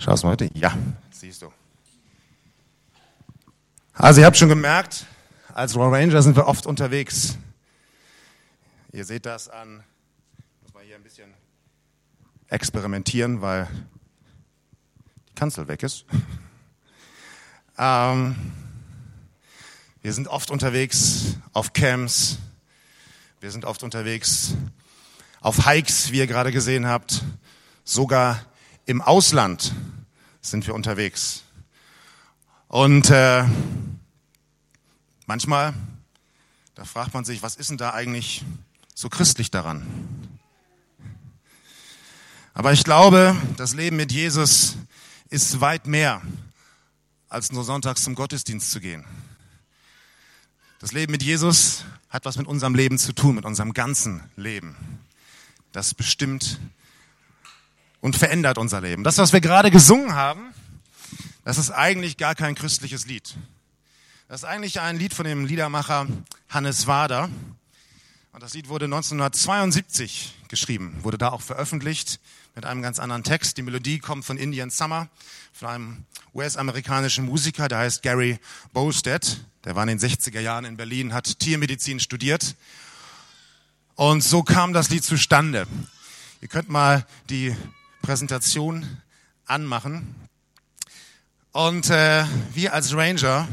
Schaust du heute? Ja, siehst du. Also ihr habt schon gemerkt, als Royal Ranger sind wir oft unterwegs. Ihr seht das an, muss man hier ein bisschen experimentieren, weil die Kanzel weg ist. ähm, wir sind oft unterwegs auf Camps, wir sind oft unterwegs auf Hikes, wie ihr gerade gesehen habt, sogar im Ausland sind wir unterwegs. Und äh, manchmal, da fragt man sich, was ist denn da eigentlich so christlich daran? Aber ich glaube, das Leben mit Jesus ist weit mehr, als nur sonntags zum Gottesdienst zu gehen. Das Leben mit Jesus hat was mit unserem Leben zu tun, mit unserem ganzen Leben. Das bestimmt und verändert unser Leben. Das, was wir gerade gesungen haben, das ist eigentlich gar kein christliches Lied. Das ist eigentlich ein Lied von dem Liedermacher Hannes Wader. Und das Lied wurde 1972 geschrieben, wurde da auch veröffentlicht mit einem ganz anderen Text. Die Melodie kommt von Indian Summer, von einem US-amerikanischen Musiker, der heißt Gary Bowstead. Der war in den 60er Jahren in Berlin, hat Tiermedizin studiert. Und so kam das Lied zustande. Ihr könnt mal die Präsentation anmachen. Und äh, wir als Ranger,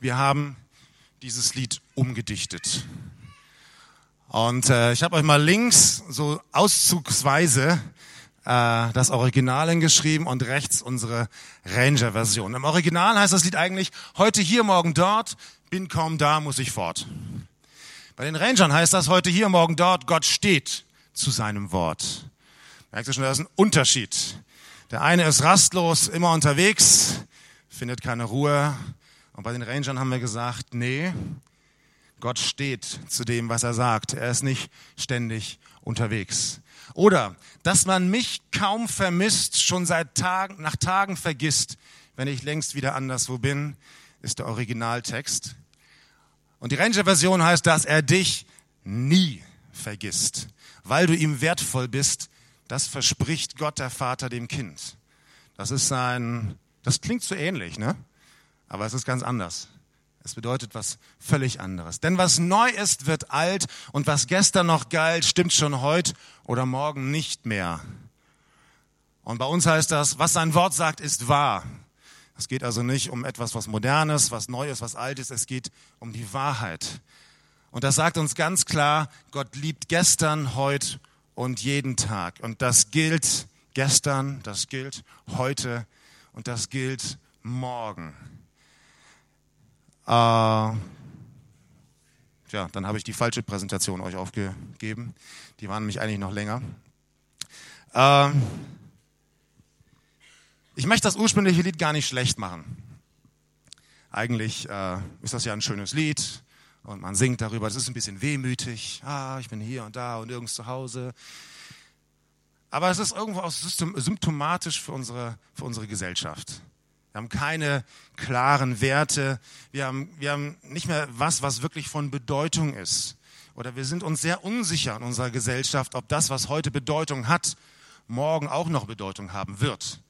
wir haben dieses Lied umgedichtet. Und äh, ich habe euch mal links so auszugsweise äh, das Original hingeschrieben und rechts unsere Ranger-Version. Im Original heißt das Lied eigentlich, heute hier, morgen dort, bin kaum da, muss ich fort. Bei den Rangern heißt das, heute hier, morgen dort, Gott steht zu seinem Wort. Merkt ihr schon, da ist ein Unterschied. Der eine ist rastlos, immer unterwegs, findet keine Ruhe. Und bei den Rangern haben wir gesagt, nee, Gott steht zu dem, was er sagt. Er ist nicht ständig unterwegs. Oder, dass man mich kaum vermisst, schon seit Tagen, nach Tagen vergisst, wenn ich längst wieder anderswo bin, ist der Originaltext. Und die Ranger-Version heißt, dass er dich nie vergisst, weil du ihm wertvoll bist, das verspricht Gott der Vater dem Kind. Das ist ein, das klingt so ähnlich, ne? Aber es ist ganz anders. Es bedeutet was völlig anderes. Denn was neu ist, wird alt und was gestern noch galt, stimmt schon heute oder morgen nicht mehr. Und bei uns heißt das, was sein Wort sagt, ist wahr. Es geht also nicht um etwas, was modernes, was neues, was altes. Es geht um die Wahrheit. Und das sagt uns ganz klar, Gott liebt gestern, heute und jeden Tag. Und das gilt gestern, das gilt heute und das gilt morgen. Äh, ja, dann habe ich die falsche Präsentation euch aufgegeben. Die waren nämlich eigentlich noch länger. Äh, ich möchte das ursprüngliche Lied gar nicht schlecht machen. Eigentlich äh, ist das ja ein schönes Lied und man singt darüber. Es ist ein bisschen wehmütig. Ah, ich bin hier und da und nirgends zu Hause. Aber es ist irgendwo auch symptomatisch für unsere, für unsere Gesellschaft. Wir haben keine klaren Werte. Wir haben, wir haben nicht mehr was, was wirklich von Bedeutung ist. Oder wir sind uns sehr unsicher in unserer Gesellschaft, ob das, was heute Bedeutung hat, morgen auch noch Bedeutung haben wird.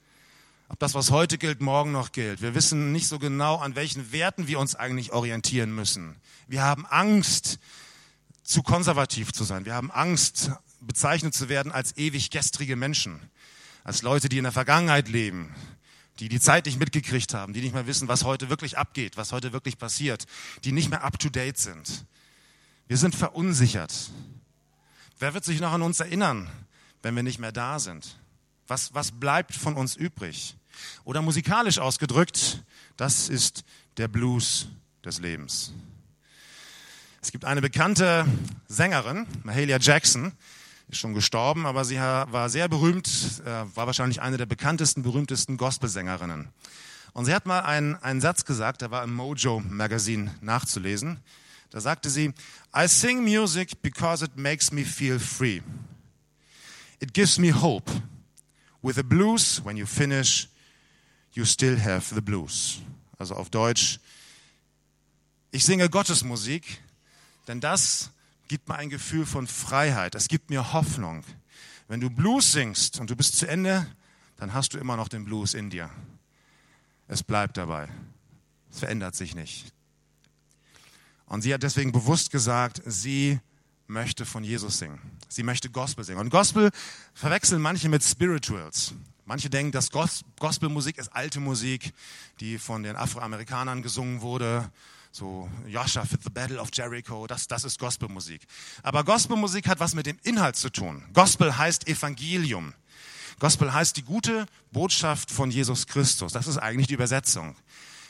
Ob das, was heute gilt, morgen noch gilt. Wir wissen nicht so genau, an welchen Werten wir uns eigentlich orientieren müssen. Wir haben Angst, zu konservativ zu sein. Wir haben Angst, bezeichnet zu werden als ewig gestrige Menschen. Als Leute, die in der Vergangenheit leben. Die die Zeit nicht mitgekriegt haben. Die nicht mehr wissen, was heute wirklich abgeht, was heute wirklich passiert. Die nicht mehr up to date sind. Wir sind verunsichert. Wer wird sich noch an uns erinnern, wenn wir nicht mehr da sind? Was, was bleibt von uns übrig? Oder musikalisch ausgedrückt, das ist der Blues des Lebens. Es gibt eine bekannte Sängerin, Mahalia Jackson, ist schon gestorben, aber sie war sehr berühmt, äh, war wahrscheinlich eine der bekanntesten, berühmtesten Gospelsängerinnen. Und sie hat mal einen, einen Satz gesagt, der war im Mojo Magazine nachzulesen. Da sagte sie, I sing music because it makes me feel free. It gives me hope. With the blues, when you finish, you still have the blues. Also auf Deutsch, ich singe Gottesmusik, denn das gibt mir ein Gefühl von Freiheit. Es gibt mir Hoffnung. Wenn du Blues singst und du bist zu Ende dann hast du immer noch den Blues in dir. Es bleibt dabei. Es verändert sich nicht. Und sie hat deswegen bewusst gesagt, sie möchte von Jesus singen. Sie möchte Gospel singen. Und Gospel verwechseln manche mit Spirituals. Manche denken, dass Gospelmusik ist alte Musik, die von den Afroamerikanern gesungen wurde. So Joshua for the Battle of Jericho, das, das ist Gospelmusik. Aber Gospelmusik hat was mit dem Inhalt zu tun. Gospel heißt Evangelium. Gospel heißt die gute Botschaft von Jesus Christus. Das ist eigentlich die Übersetzung.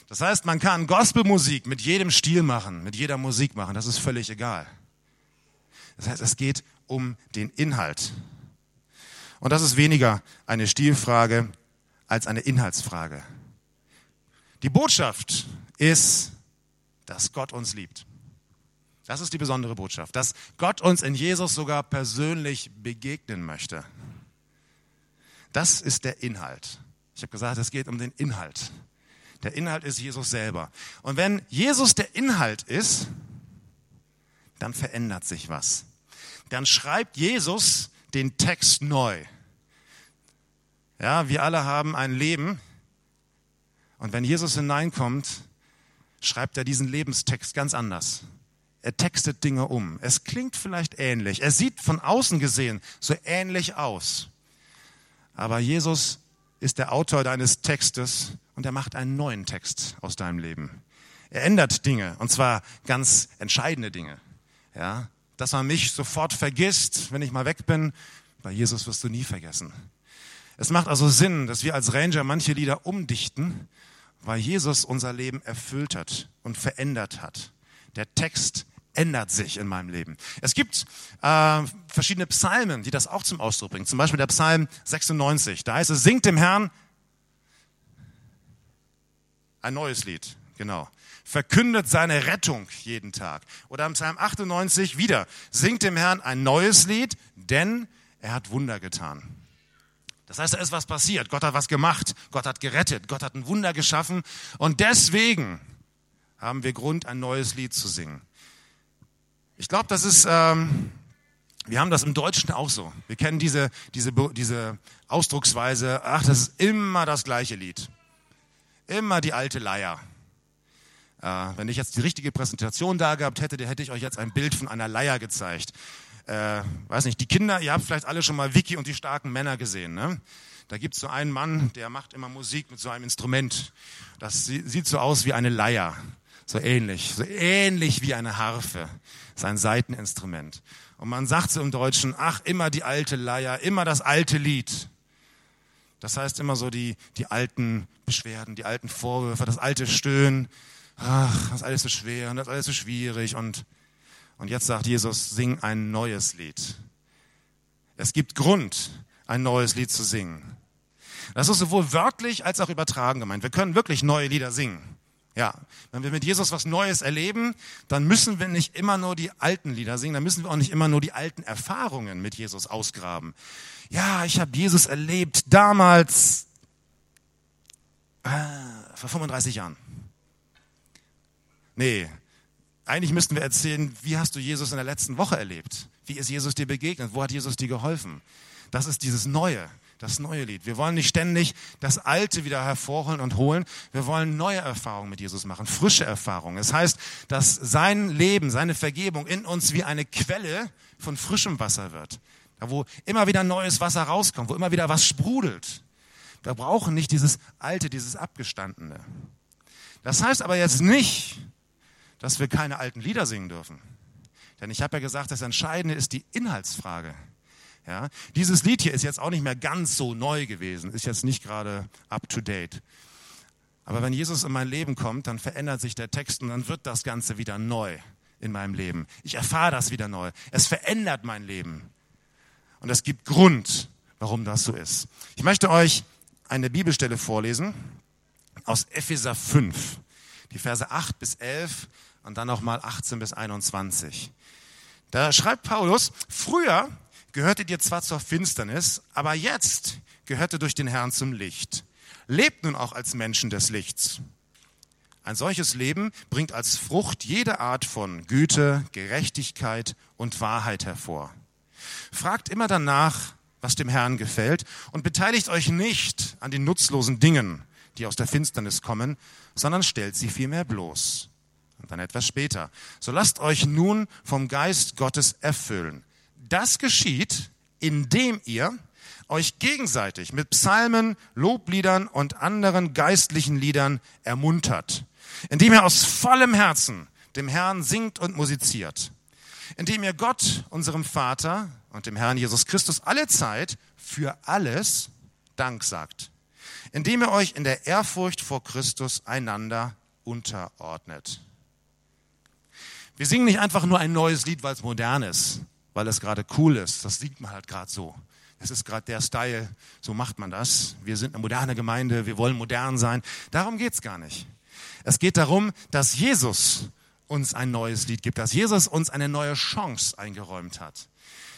Das heißt, man kann Gospelmusik mit jedem Stil machen, mit jeder Musik machen. Das ist völlig egal. Das heißt, es geht um den Inhalt. Und das ist weniger eine Stilfrage als eine Inhaltsfrage. Die Botschaft ist, dass Gott uns liebt. Das ist die besondere Botschaft, dass Gott uns in Jesus sogar persönlich begegnen möchte. Das ist der Inhalt. Ich habe gesagt, es geht um den Inhalt. Der Inhalt ist Jesus selber. Und wenn Jesus der Inhalt ist, dann verändert sich was. Dann schreibt Jesus den Text neu. Ja, wir alle haben ein Leben. Und wenn Jesus hineinkommt, schreibt er diesen Lebenstext ganz anders. Er textet Dinge um. Es klingt vielleicht ähnlich. Er sieht von außen gesehen so ähnlich aus. Aber Jesus ist der Autor deines Textes und er macht einen neuen Text aus deinem Leben. Er ändert Dinge und zwar ganz entscheidende Dinge. Ja, dass man mich sofort vergisst, wenn ich mal weg bin. Bei Jesus wirst du nie vergessen. Es macht also Sinn, dass wir als Ranger manche Lieder umdichten, weil Jesus unser Leben erfüllt hat und verändert hat. Der Text ändert sich in meinem Leben. Es gibt äh, verschiedene Psalmen, die das auch zum Ausdruck bringen. Zum Beispiel der Psalm 96. Da heißt es, singt dem Herrn ein neues Lied. Genau. Verkündet seine Rettung jeden Tag. Oder im Psalm 98 wieder, singt dem Herrn ein neues Lied, denn er hat Wunder getan. Das heißt, da ist was passiert. Gott hat was gemacht. Gott hat gerettet. Gott hat ein Wunder geschaffen. Und deswegen haben wir Grund, ein neues Lied zu singen. Ich glaube, das ist, ähm, wir haben das im Deutschen auch so. Wir kennen diese, diese, diese Ausdrucksweise, ach, das ist immer das gleiche Lied. Immer die alte Leier. Äh, wenn ich jetzt die richtige Präsentation da gehabt hätte, hätte ich euch jetzt ein Bild von einer Leier gezeigt. Äh, weiß nicht, die Kinder, ihr habt vielleicht alle schon mal Vicky und die starken Männer gesehen. Ne? Da gibt es so einen Mann, der macht immer Musik mit so einem Instrument. Das sieht so aus wie eine Leier. So ähnlich, so ähnlich wie eine Harfe. Sein Seiteninstrument. Und man sagt so im Deutschen, ach, immer die alte Leier, immer das alte Lied. Das heißt immer so die, die alten Beschwerden, die alten Vorwürfe, das alte Stöhnen. Ach, das ist alles so schwer und das ist alles so schwierig. Und, und jetzt sagt Jesus, sing ein neues Lied. Es gibt Grund, ein neues Lied zu singen. Das ist sowohl wörtlich als auch übertragen gemeint. Wir können wirklich neue Lieder singen. Ja, wenn wir mit Jesus was Neues erleben, dann müssen wir nicht immer nur die alten Lieder singen, dann müssen wir auch nicht immer nur die alten Erfahrungen mit Jesus ausgraben ja, ich habe Jesus erlebt damals, äh, vor 35 Jahren. Nee, eigentlich müssten wir erzählen, wie hast du Jesus in der letzten Woche erlebt? Wie ist Jesus dir begegnet? Wo hat Jesus dir geholfen? Das ist dieses Neue, das neue Lied. Wir wollen nicht ständig das Alte wieder hervorholen und holen. Wir wollen neue Erfahrungen mit Jesus machen, frische Erfahrungen. Es das heißt, dass sein Leben, seine Vergebung in uns wie eine Quelle von frischem Wasser wird wo immer wieder neues Wasser rauskommt, wo immer wieder was sprudelt. Wir brauchen nicht dieses alte, dieses abgestandene. Das heißt aber jetzt nicht, dass wir keine alten Lieder singen dürfen. Denn ich habe ja gesagt, das Entscheidende ist die Inhaltsfrage. Ja, dieses Lied hier ist jetzt auch nicht mehr ganz so neu gewesen, ist jetzt nicht gerade up to date. Aber wenn Jesus in mein Leben kommt, dann verändert sich der Text und dann wird das Ganze wieder neu in meinem Leben. Ich erfahre das wieder neu. Es verändert mein Leben. Und es gibt Grund, warum das so ist. Ich möchte euch eine Bibelstelle vorlesen aus Epheser 5, die Verse 8 bis 11 und dann nochmal 18 bis 21. Da schreibt Paulus, früher gehörtet ihr zwar zur Finsternis, aber jetzt gehört ihr durch den Herrn zum Licht. Lebt nun auch als Menschen des Lichts. Ein solches Leben bringt als Frucht jede Art von Güte, Gerechtigkeit und Wahrheit hervor. Fragt immer danach, was dem Herrn gefällt und beteiligt euch nicht an den nutzlosen Dingen, die aus der Finsternis kommen, sondern stellt sie vielmehr bloß. Und dann etwas später. So lasst euch nun vom Geist Gottes erfüllen. Das geschieht, indem ihr euch gegenseitig mit Psalmen, Lobliedern und anderen geistlichen Liedern ermuntert, indem ihr aus vollem Herzen dem Herrn singt und musiziert, indem ihr Gott, unserem Vater und dem Herrn Jesus Christus alle Zeit für alles Dank sagt, indem ihr euch in der Ehrfurcht vor Christus einander unterordnet. Wir singen nicht einfach nur ein neues Lied, weil es modern ist, weil es gerade cool ist. Das sieht man halt gerade so. Es ist gerade der Style, so macht man das. Wir sind eine moderne Gemeinde, wir wollen modern sein. Darum geht es gar nicht. Es geht darum, dass Jesus uns ein neues Lied gibt, dass Jesus uns eine neue Chance eingeräumt hat.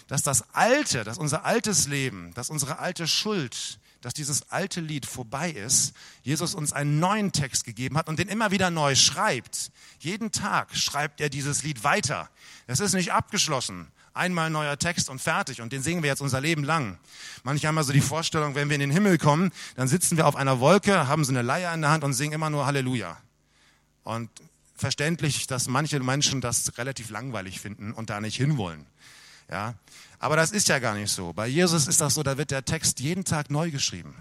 Dass das Alte, dass unser altes Leben, dass unsere alte Schuld, dass dieses alte Lied vorbei ist, Jesus uns einen neuen Text gegeben hat und den immer wieder neu schreibt. Jeden Tag schreibt er dieses Lied weiter. Es ist nicht abgeschlossen. Einmal neuer Text und fertig. Und den singen wir jetzt unser Leben lang. Manche haben also die Vorstellung, wenn wir in den Himmel kommen, dann sitzen wir auf einer Wolke, haben so eine Leier in der Hand und singen immer nur Halleluja. Und verständlich, dass manche Menschen das relativ langweilig finden und da nicht hinwollen. Ja, aber das ist ja gar nicht so. Bei Jesus ist das so, da wird der Text jeden Tag neu geschrieben.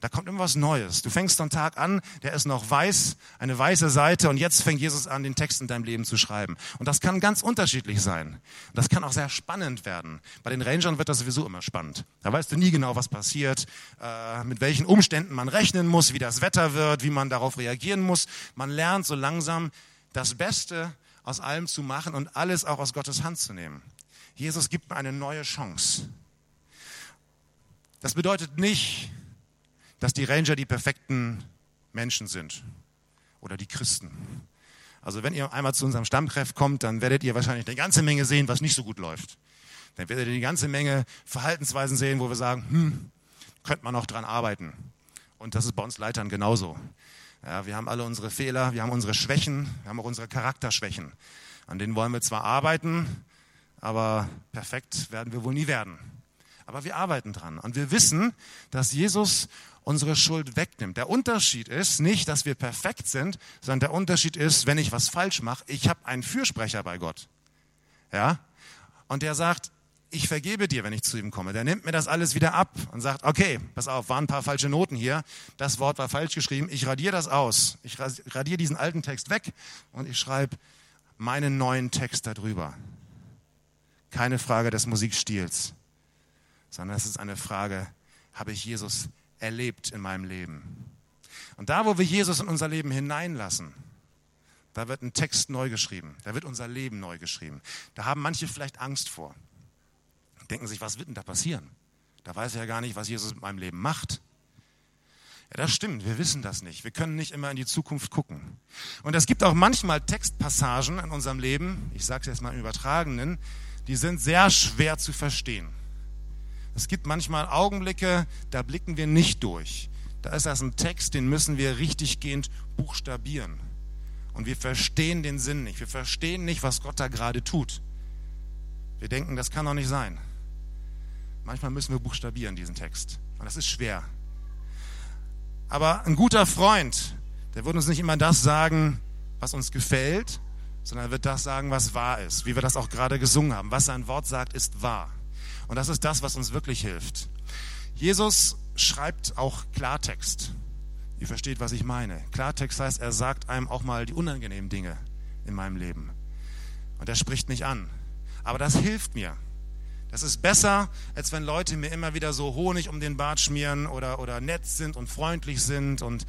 Da kommt immer was Neues. Du fängst einen Tag an, der ist noch weiß, eine weiße Seite und jetzt fängt Jesus an, den Text in deinem Leben zu schreiben. Und das kann ganz unterschiedlich sein. Das kann auch sehr spannend werden. Bei den Rangern wird das sowieso immer spannend. Da weißt du nie genau, was passiert, äh, mit welchen Umständen man rechnen muss, wie das Wetter wird, wie man darauf reagieren muss. Man lernt so langsam das Beste aus allem zu machen und alles auch aus Gottes Hand zu nehmen. Jesus gibt mir eine neue Chance. Das bedeutet nicht, dass die Ranger die perfekten Menschen sind oder die Christen. Also wenn ihr einmal zu unserem Stammtreff kommt, dann werdet ihr wahrscheinlich eine ganze Menge sehen, was nicht so gut läuft. Dann werdet ihr die ganze Menge Verhaltensweisen sehen, wo wir sagen, hm, könnte man noch dran arbeiten. Und das ist bei uns Leitern genauso. Ja, wir haben alle unsere Fehler, wir haben unsere Schwächen, wir haben auch unsere Charakterschwächen. An denen wollen wir zwar arbeiten, aber perfekt werden wir wohl nie werden. Aber wir arbeiten dran. Und wir wissen, dass Jesus unsere Schuld wegnimmt. Der Unterschied ist nicht, dass wir perfekt sind, sondern der Unterschied ist, wenn ich was falsch mache, ich habe einen Fürsprecher bei Gott. Ja? Und der sagt, ich vergebe dir, wenn ich zu ihm komme. Der nimmt mir das alles wieder ab und sagt, okay, pass auf, waren ein paar falsche Noten hier. Das Wort war falsch geschrieben. Ich radiere das aus. Ich radiere diesen alten Text weg und ich schreibe meinen neuen Text darüber. Keine Frage des Musikstils, sondern es ist eine Frage, habe ich Jesus erlebt in meinem Leben? Und da, wo wir Jesus in unser Leben hineinlassen, da wird ein Text neu geschrieben, da wird unser Leben neu geschrieben. Da haben manche vielleicht Angst vor. Denken sich, was wird denn da passieren? Da weiß ich ja gar nicht, was Jesus mit meinem Leben macht. Ja, das stimmt, wir wissen das nicht. Wir können nicht immer in die Zukunft gucken. Und es gibt auch manchmal Textpassagen in unserem Leben, ich sage es jetzt mal im Übertragenen, die sind sehr schwer zu verstehen. Es gibt manchmal Augenblicke, da blicken wir nicht durch. Da ist das ein Text, den müssen wir richtiggehend buchstabieren. Und wir verstehen den Sinn nicht. Wir verstehen nicht, was Gott da gerade tut. Wir denken, das kann doch nicht sein. Manchmal müssen wir buchstabieren diesen Text. Und das ist schwer. Aber ein guter Freund, der wird uns nicht immer das sagen, was uns gefällt, sondern er wird das sagen, was wahr ist, wie wir das auch gerade gesungen haben. Was sein Wort sagt, ist wahr. Und das ist das, was uns wirklich hilft. Jesus schreibt auch Klartext. Ihr versteht, was ich meine. Klartext heißt, er sagt einem auch mal die unangenehmen Dinge in meinem Leben. Und er spricht mich an. Aber das hilft mir. Das ist besser, als wenn Leute mir immer wieder so Honig um den Bart schmieren oder, oder nett sind und freundlich sind und,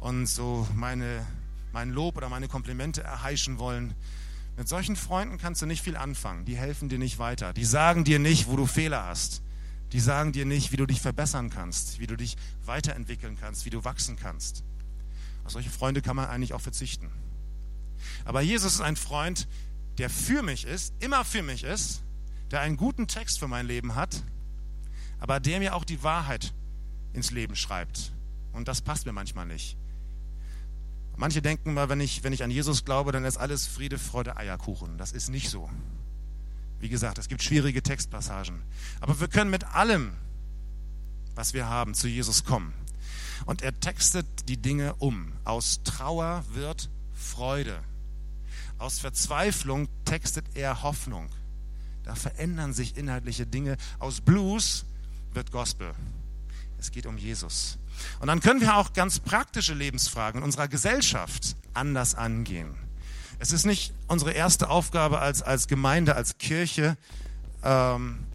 und so meine mein Lob oder meine Komplimente erheischen wollen. Mit solchen Freunden kannst du nicht viel anfangen. Die helfen dir nicht weiter. Die sagen dir nicht, wo du Fehler hast. Die sagen dir nicht, wie du dich verbessern kannst, wie du dich weiterentwickeln kannst, wie du wachsen kannst. Auf solche Freunde kann man eigentlich auch verzichten. Aber Jesus ist ein Freund, der für mich ist, immer für mich ist, der einen guten Text für mein Leben hat, aber der mir auch die Wahrheit ins Leben schreibt. Und das passt mir manchmal nicht. Manche denken mal, wenn ich, wenn ich an Jesus glaube, dann ist alles Friede, Freude, Eierkuchen. Das ist nicht so. Wie gesagt, es gibt schwierige Textpassagen. Aber wir können mit allem, was wir haben, zu Jesus kommen. Und er textet die Dinge um. Aus Trauer wird Freude. Aus Verzweiflung textet er Hoffnung. Da verändern sich inhaltliche Dinge. Aus Blues wird Gospel. Es geht um Jesus. Und dann können wir auch ganz praktische Lebensfragen in unserer Gesellschaft anders angehen. Es ist nicht unsere erste Aufgabe als, als Gemeinde, als Kirche, ähm,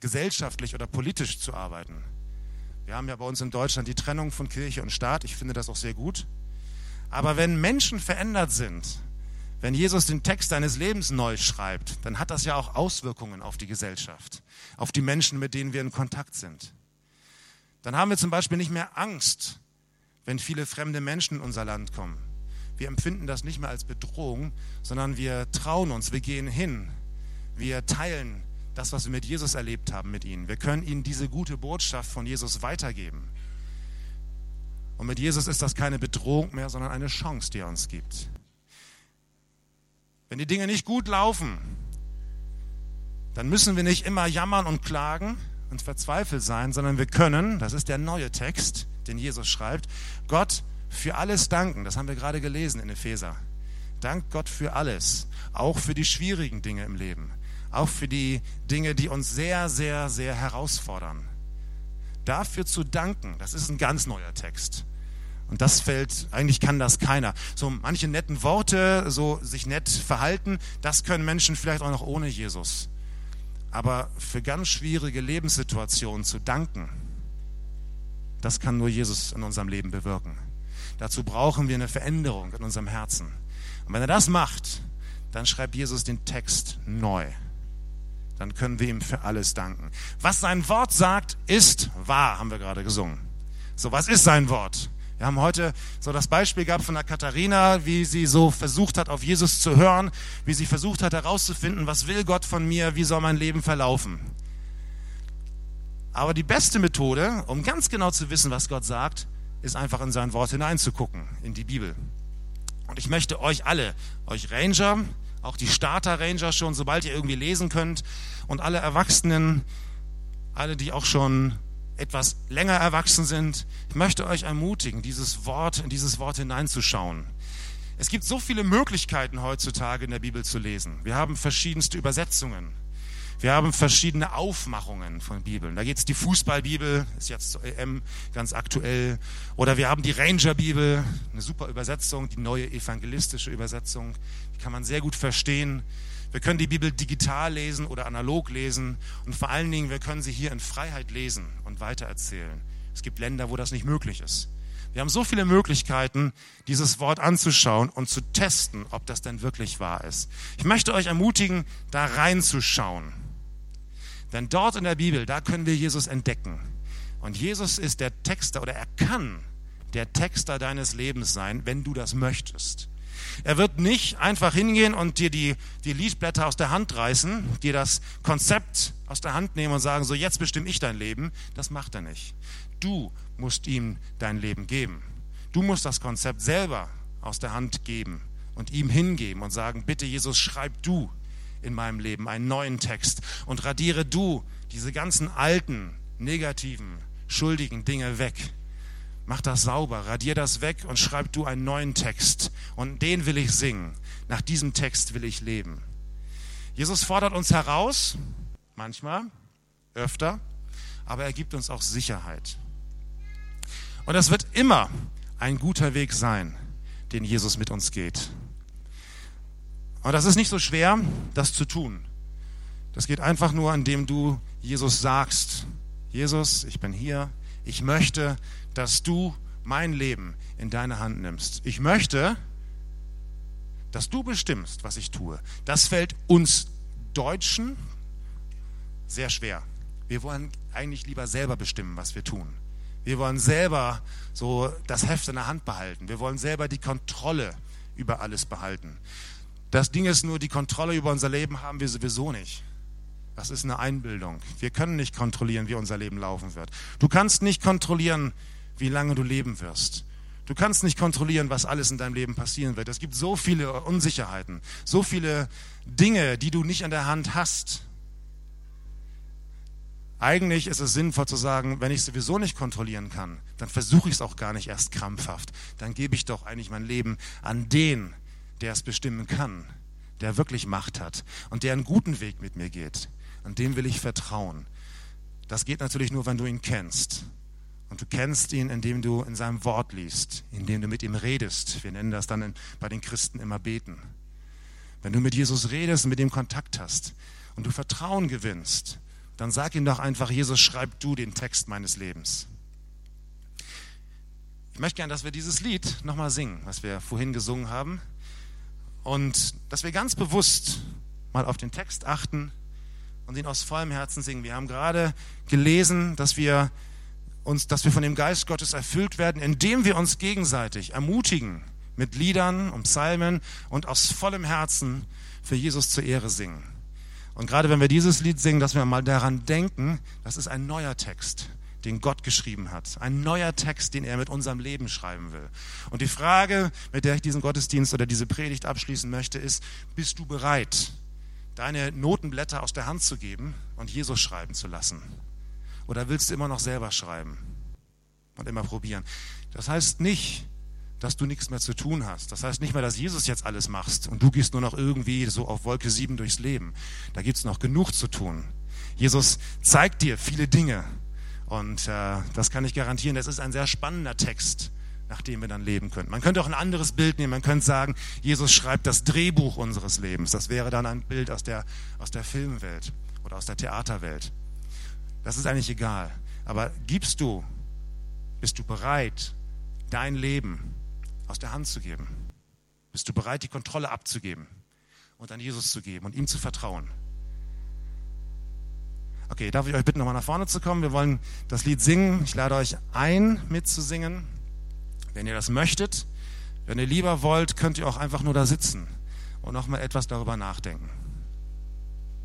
gesellschaftlich oder politisch zu arbeiten. Wir haben ja bei uns in Deutschland die Trennung von Kirche und Staat. Ich finde das auch sehr gut. Aber wenn Menschen verändert sind, wenn Jesus den Text deines Lebens neu schreibt, dann hat das ja auch Auswirkungen auf die Gesellschaft, auf die Menschen, mit denen wir in Kontakt sind. Dann haben wir zum Beispiel nicht mehr Angst, wenn viele fremde Menschen in unser Land kommen. Wir empfinden das nicht mehr als Bedrohung, sondern wir trauen uns, wir gehen hin, wir teilen das, was wir mit Jesus erlebt haben, mit ihnen. Wir können ihnen diese gute Botschaft von Jesus weitergeben. Und mit Jesus ist das keine Bedrohung mehr, sondern eine Chance, die er uns gibt. Wenn die Dinge nicht gut laufen, dann müssen wir nicht immer jammern und klagen und verzweifelt sein, sondern wir können, das ist der neue Text, den Jesus schreibt, Gott für alles danken. Das haben wir gerade gelesen in Epheser. Dank Gott für alles, auch für die schwierigen Dinge im Leben, auch für die Dinge, die uns sehr, sehr, sehr herausfordern. Dafür zu danken, das ist ein ganz neuer Text. Und das fällt, eigentlich kann das keiner. So manche netten Worte, so sich nett verhalten, das können Menschen vielleicht auch noch ohne Jesus. Aber für ganz schwierige Lebenssituationen zu danken, das kann nur Jesus in unserem Leben bewirken. Dazu brauchen wir eine Veränderung in unserem Herzen. Und wenn er das macht, dann schreibt Jesus den Text neu. Dann können wir ihm für alles danken. Was sein Wort sagt, ist wahr, haben wir gerade gesungen. So, was ist sein Wort? Wir haben heute so das Beispiel gehabt von der Katharina, wie sie so versucht hat, auf Jesus zu hören, wie sie versucht hat herauszufinden, was will Gott von mir, wie soll mein Leben verlaufen. Aber die beste Methode, um ganz genau zu wissen, was Gott sagt, ist einfach in sein Wort hineinzugucken, in die Bibel. Und ich möchte euch alle, euch Ranger, auch die Starter-Ranger schon, sobald ihr irgendwie lesen könnt, und alle Erwachsenen, alle, die auch schon etwas länger erwachsen sind, ich möchte euch ermutigen, dieses Wort, in dieses Wort hineinzuschauen. Es gibt so viele Möglichkeiten heutzutage in der Bibel zu lesen. Wir haben verschiedenste Übersetzungen. Wir haben verschiedene Aufmachungen von Bibeln. Da geht es die Fußballbibel, ist jetzt zur EM ganz aktuell. Oder wir haben die Ranger-Bibel, eine super Übersetzung, die neue evangelistische Übersetzung. Die kann man sehr gut verstehen. Wir können die Bibel digital lesen oder analog lesen. Und vor allen Dingen, wir können sie hier in Freiheit lesen und weitererzählen. Es gibt Länder, wo das nicht möglich ist. Wir haben so viele Möglichkeiten, dieses Wort anzuschauen und zu testen, ob das denn wirklich wahr ist. Ich möchte euch ermutigen, da reinzuschauen. Denn dort in der Bibel, da können wir Jesus entdecken. Und Jesus ist der Texter oder er kann der Texter deines Lebens sein, wenn du das möchtest. Er wird nicht einfach hingehen und dir die, die Liedblätter aus der Hand reißen, dir das Konzept aus der Hand nehmen und sagen, so jetzt bestimme ich dein Leben. Das macht er nicht. Du musst ihm dein Leben geben. Du musst das Konzept selber aus der Hand geben und ihm hingeben und sagen, bitte Jesus, schreib du in meinem Leben, einen neuen Text und radiere du diese ganzen alten, negativen, schuldigen Dinge weg. Mach das sauber, radier das weg und schreib du einen neuen Text. Und den will ich singen. Nach diesem Text will ich leben. Jesus fordert uns heraus, manchmal, öfter, aber er gibt uns auch Sicherheit. Und das wird immer ein guter Weg sein, den Jesus mit uns geht. Und das ist nicht so schwer, das zu tun. Das geht einfach nur, indem du Jesus sagst, Jesus, ich bin hier, ich möchte, dass du mein Leben in deine Hand nimmst. Ich möchte, dass du bestimmst, was ich tue. Das fällt uns Deutschen sehr schwer. Wir wollen eigentlich lieber selber bestimmen, was wir tun. Wir wollen selber so das Heft in der Hand behalten. Wir wollen selber die Kontrolle über alles behalten. Das Ding ist nur, die Kontrolle über unser Leben haben wir sowieso nicht. Das ist eine Einbildung. Wir können nicht kontrollieren, wie unser Leben laufen wird. Du kannst nicht kontrollieren, wie lange du leben wirst. Du kannst nicht kontrollieren, was alles in deinem Leben passieren wird. Es gibt so viele Unsicherheiten, so viele Dinge, die du nicht an der Hand hast. Eigentlich ist es sinnvoll zu sagen, wenn ich sowieso nicht kontrollieren kann, dann versuche ich es auch gar nicht erst krampfhaft. Dann gebe ich doch eigentlich mein Leben an den, der es bestimmen kann, der wirklich Macht hat und der einen guten Weg mit mir geht. An dem will ich vertrauen. Das geht natürlich nur, wenn du ihn kennst. Und du kennst ihn, indem du in seinem Wort liest, indem du mit ihm redest. Wir nennen das dann in, bei den Christen immer beten. Wenn du mit Jesus redest und mit ihm Kontakt hast und du Vertrauen gewinnst, dann sag ihm doch einfach, Jesus, schreib du den Text meines Lebens. Ich möchte gerne, dass wir dieses Lied nochmal singen, was wir vorhin gesungen haben. Und dass wir ganz bewusst mal auf den Text achten und ihn aus vollem Herzen singen. Wir haben gerade gelesen, dass wir uns, dass wir von dem Geist Gottes erfüllt werden, indem wir uns gegenseitig ermutigen mit Liedern und Psalmen und aus vollem Herzen für Jesus zur Ehre singen. Und gerade wenn wir dieses Lied singen, dass wir mal daran denken, das ist ein neuer Text, den Gott geschrieben hat. Ein neuer Text, den er mit unserem Leben schreiben will. Und die Frage, mit der ich diesen Gottesdienst oder diese Predigt abschließen möchte, ist, bist du bereit, deine Notenblätter aus der Hand zu geben und Jesus schreiben zu lassen? Oder willst du immer noch selber schreiben und immer probieren? Das heißt nicht, dass du nichts mehr zu tun hast. Das heißt nicht mehr, dass Jesus jetzt alles machst und du gehst nur noch irgendwie so auf Wolke 7 durchs Leben. Da gibt es noch genug zu tun. Jesus zeigt dir viele Dinge und äh, das kann ich garantieren. Das ist ein sehr spannender Text, nach dem wir dann leben können. Man könnte auch ein anderes Bild nehmen. Man könnte sagen, Jesus schreibt das Drehbuch unseres Lebens. Das wäre dann ein Bild aus der, aus der Filmwelt oder aus der Theaterwelt. Das ist eigentlich egal. Aber gibst du, bist du bereit, dein Leben aus der Hand zu geben? Bist du bereit, die Kontrolle abzugeben und an Jesus zu geben und ihm zu vertrauen? Okay, darf ich euch bitten, nochmal nach vorne zu kommen? Wir wollen das Lied singen. Ich lade euch ein, mitzusingen. Wenn ihr das möchtet, wenn ihr lieber wollt, könnt ihr auch einfach nur da sitzen und nochmal etwas darüber nachdenken.